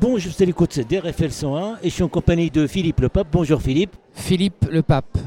Bonjour, c'est l'écoute d'RFL 101 et je suis en compagnie de Philippe Le Pape. Bonjour Philippe. Philippe Le Pape.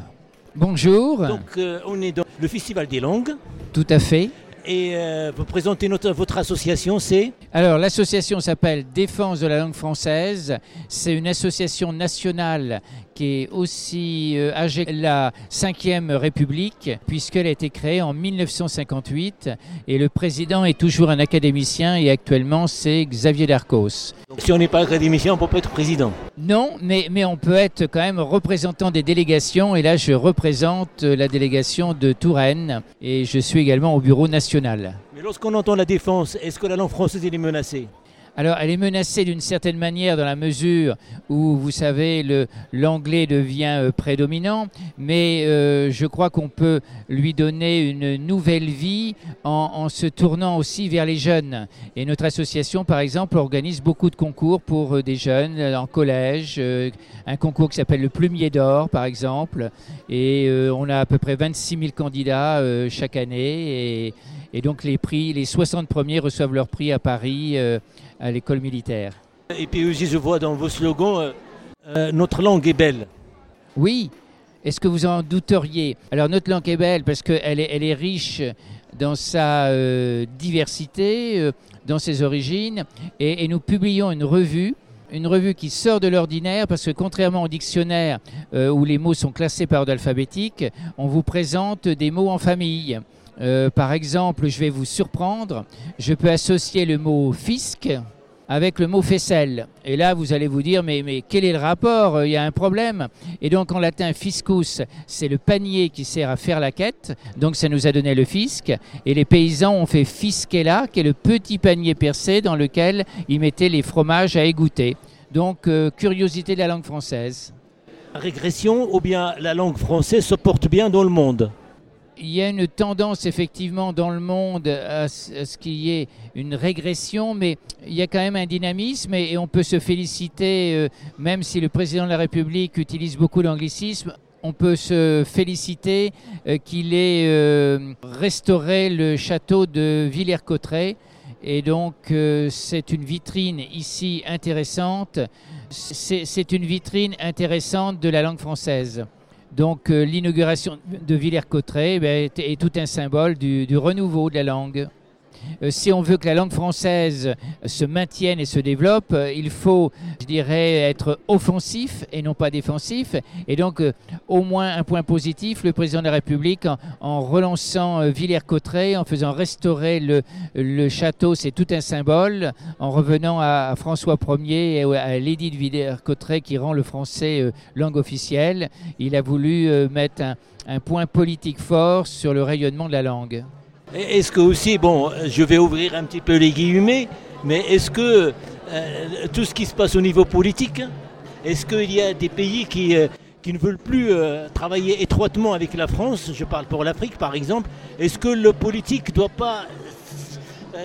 Bonjour. Donc euh, on est dans le Festival des langues Tout à fait. et euh, vous présentez notre, votre association, c'est? Alors l'association s'appelle Défense de la langue française. C'est une association nationale qui est aussi euh, âgée que la 5e République puisqu'elle a été créée en 1958 et le président est toujours un académicien et actuellement c'est Xavier Darcos. Si on n'est pas académicien, on peut pas être président. Non, mais, mais on peut être quand même représentant des délégations et là je représente euh, la délégation de Touraine et je suis également au bureau national. Mais lorsqu'on entend la défense, est-ce que la langue française est menacée? Alors, elle est menacée d'une certaine manière dans la mesure où, vous savez, l'anglais devient euh, prédominant, mais euh, je crois qu'on peut lui donner une nouvelle vie en, se tournant aussi vers les jeunes. Et notre association, par exemple, organise beaucoup de concours pour euh, des jeunes en collège, un concours qui s'appelle le Plumier d'Or, par exemple, et on a à peu près 26 000 candidats chaque année, et donc les prix, les 60 premiers reçoivent leur prix à Paris. euh, à l'école militaire. Et puis aussi, je vois dans vos slogans, euh, euh, notre langue est belle. Oui, est-ce que vous en douteriez? Alors notre langue est belle parce qu'elle est, elle est riche dans sa euh, diversité, dans ses origines, et, et nous publions une revue. Une revue qui sort de l'ordinaire parce que contrairement au dictionnaire euh, où les mots sont classés par ordre alphabétique, on vous présente des mots en famille. Euh, par exemple, je vais vous surprendre, je peux associer le mot fisc avec le mot faisselle. Et là, vous allez vous dire, mais, quel est le rapport? Euh, Il y a un problème. Et donc, en latin, fiscus, c'est le panier qui sert à faire la quête. Donc, ça nous a donné le fisc. Et les paysans ont fait fiskella, qui est le petit panier percé dans lequel ils mettaient les fromages à égoutter. Donc, euh, curiosité de la langue française. Régression ou bien la langue française se porte bien dans le monde? Il y a une tendance effectivement dans le monde à ce qu'il y ait une régression, mais il y a quand même un dynamisme et, on peut se féliciter, euh, même si le président de la République utilise beaucoup d'anglicisme, on peut se féliciter euh, qu'il ait euh, restauré le château de Villers-Cotterêts. Et donc, c'est une vitrine ici intéressante. C'est une vitrine intéressante de la langue française. Donc euh, l'inauguration de Villers-Cotterêts ben, est, est tout un symbole du, du renouveau de la langue. Euh, si on veut que la langue française se maintienne et se développe, euh, il faut, je dirais, être offensif et non pas défensif. Et donc, euh, au moins un point positif, le président de la République, en, relançant Villers-Cotterêts, en faisant restaurer le, château, c'est tout un symbole. En revenant à, François Ier et à l'édit de Villers-Cotterêts qui rend le français langue officielle, il a voulu mettre un point politique fort sur le rayonnement de la langue. Est-ce que aussi, bon, je vais ouvrir un petit peu les guillemets, mais est-ce que euh, tout ce qui se passe au niveau politique, est-ce qu'il y a des pays qui, euh, ne veulent plus euh, travailler étroitement avec la France, je parle pour l'Afrique par exemple, est-ce que le politique ne doit pas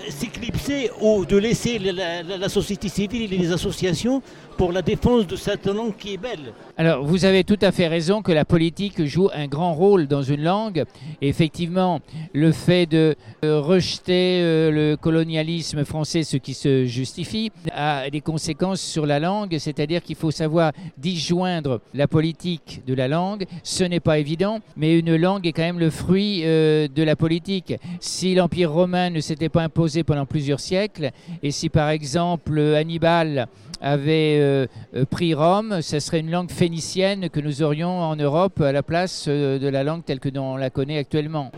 s'éclipser ou de laisser la, société civile et les associations pour la défense de cette langue qui est belle Alors, vous avez tout à fait raison que la politique joue un grand rôle dans une langue. Effectivement, le fait de euh, rejeter euh, le colonialisme français, ce qui se justifie, a des conséquences sur la langue, c'est-à-dire qu'il faut savoir disjoindre la politique de la langue. Ce n'est pas évident, mais une langue est quand même le fruit euh, de la politique. Si l'Empire romain ne s'était pas imposé pendant plusieurs siècles, et si par exemple Hannibal avait euh, euh, pris Rome, ce serait une langue phénicienne que nous aurions en Europe à la place euh, de la langue telle que l'on la connaît actuellement.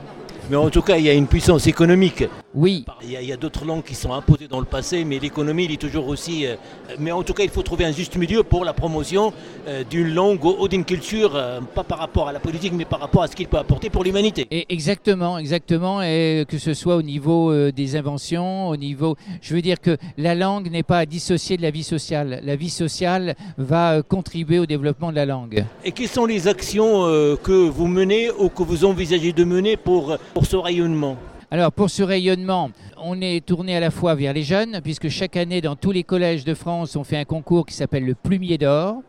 Mais en tout cas, il y a une puissance économique. Oui, Il y a, d'autres langues qui sont imposées dans le passé, mais l'économie, il est toujours aussi... euh, mais en tout cas, il faut trouver un juste milieu pour la promotion euh, d'une langue ou, ou d'une culture, euh, pas par rapport à la politique, mais par rapport à ce qu'il peut apporter pour l'humanité. exactement, exactement, et que ce soit au niveau des inventions, au niveau, je veux dire que la langue n'est pas à dissocier de la vie sociale. La vie sociale va contribuer au développement de la langue. Et quelles sont les actions que vous menez ou que vous envisagez de mener pour, pour ce rayonnement Alors pour ce rayonnement, on est tourné à la fois vers les jeunes, puisque chaque année dans tous les collèges de France, on fait un concours qui s'appelle le Plumier d'Or.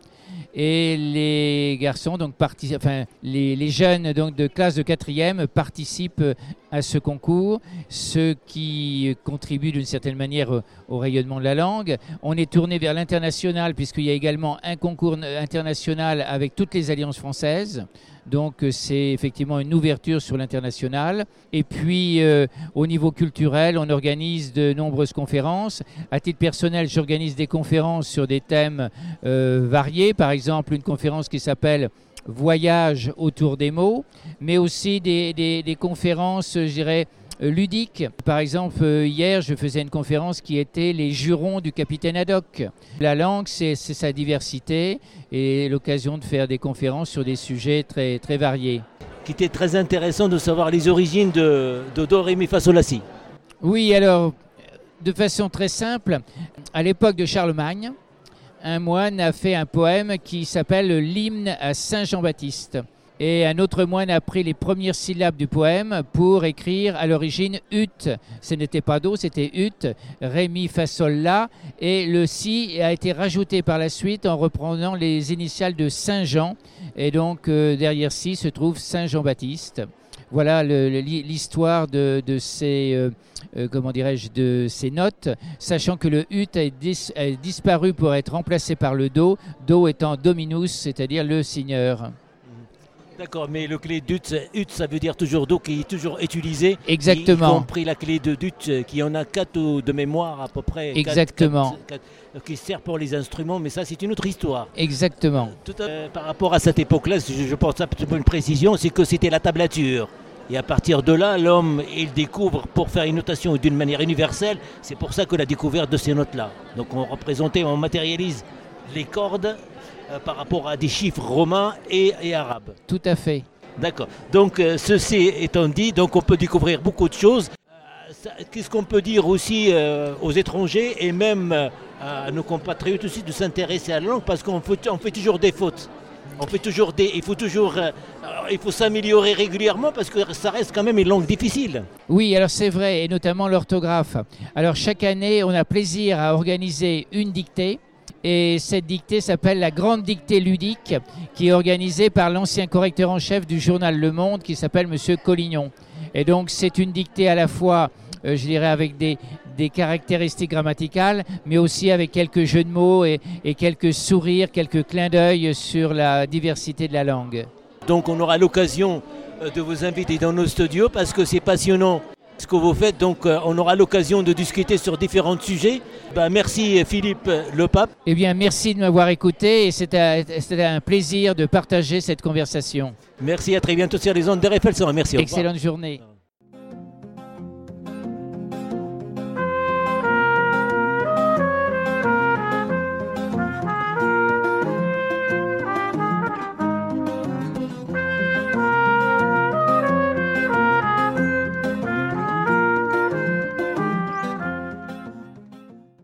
et les garçons, donc enfin les, jeunes donc de classe de quatrième participent à ce concours, ce qui contribue d'une certaine manière au rayonnement de la langue. On est tourné vers l'international puisqu'il y a également un concours international avec toutes les alliances françaises. Donc euh, c'est effectivement une ouverture sur l'international. Et puis euh, au niveau culturel, on organise de nombreuses conférences. À titre personnel, j'organise des conférences sur des thèmes euh, variés. Par exemple, une conférence qui s'appelle Voyage autour des mots, mais aussi des, des conférences, je dirais, euh, ludique. Par exemple, hier, je faisais une conférence qui était les jurons du capitaine Haddock. La langue, c'est sa diversité et l'occasion de faire des conférences sur des sujets très, très variés. Qui était très intéressant de savoir les origines de, de Dorémy Fasolassi. Oui, alors, de façon très simple, à l'époque de Charlemagne, un moine a fait un poème qui s'appelle L'hymne à Saint Jean-Baptiste. Et un autre moine a pris les premières syllabes du poème pour écrire à l'origine ut. Ce n'était pas do, c'était ut, ré, mi, la. Et le si a été rajouté par la suite en reprenant les initiales de Saint Jean. Et donc euh, derrière si se trouve Saint Jean-Baptiste. Voilà l'histoire de, ces, euh, euh, comment dirais-je, de ces notes, sachant que le ut a, a disparu pour être remplacé par le do, do étant dominus, c'est-à-dire le seigneur. D'accord, mais le clé DUT, UT, ça veut dire toujours do qui est toujours utilisé. Exactement. Y, compris la clé de DUT qui en a quatre de mémoire à peu près. Exactement. qui sert pour les instruments, mais ça c'est une autre histoire. Exactement. Tout euh, par rapport à cette époque-là, je, je pense peu une précision, c'est que c'était la tablature. Et à partir de là, l'homme, il découvre pour faire une notation d'une manière universelle. C'est pour ça que la découverte de ces notes-là. Donc on représentait, on matérialise les cordes euh, par rapport à des chiffres romains et, arabes. Tout à fait. D'accord. Donc euh, ceci étant dit, donc on peut découvrir beaucoup de choses. Euh, qu'est-ce qu'on peut dire aussi aux étrangers et même à nos compatriotes aussi de s'intéresser à la langue? Parce qu'on fait, on fait toujours des fautes. On fait toujours des, il faut toujours, il faut s'améliorer régulièrement parce que ça reste quand même une langue difficile. Oui, alors c'est vrai, et notamment l'orthographe. Alors chaque année, on a plaisir à organiser une dictée et cette dictée s'appelle la Grande Dictée Ludique, qui est organisée par l'ancien correcteur en chef du journal Le Monde, qui s'appelle Monsieur Collignon. Et donc c'est une dictée à la fois, euh, je dirais, avec des, caractéristiques grammaticales, mais aussi avec quelques jeux de mots et, et quelques sourires, quelques clins d'œil sur la diversité de la langue. Donc on aura l'occasion euh, de vous inviter dans nos studios parce que c'est passionnant ce que vous faites. Donc euh, on aura l'occasion de discuter sur différents sujets. Ben, merci Philippe Le Pape. Eh bien merci de m'avoir écouté et c'était un plaisir de partager cette conversation. Merci, à très bientôt sur les ondes de Merci. Excellente journée.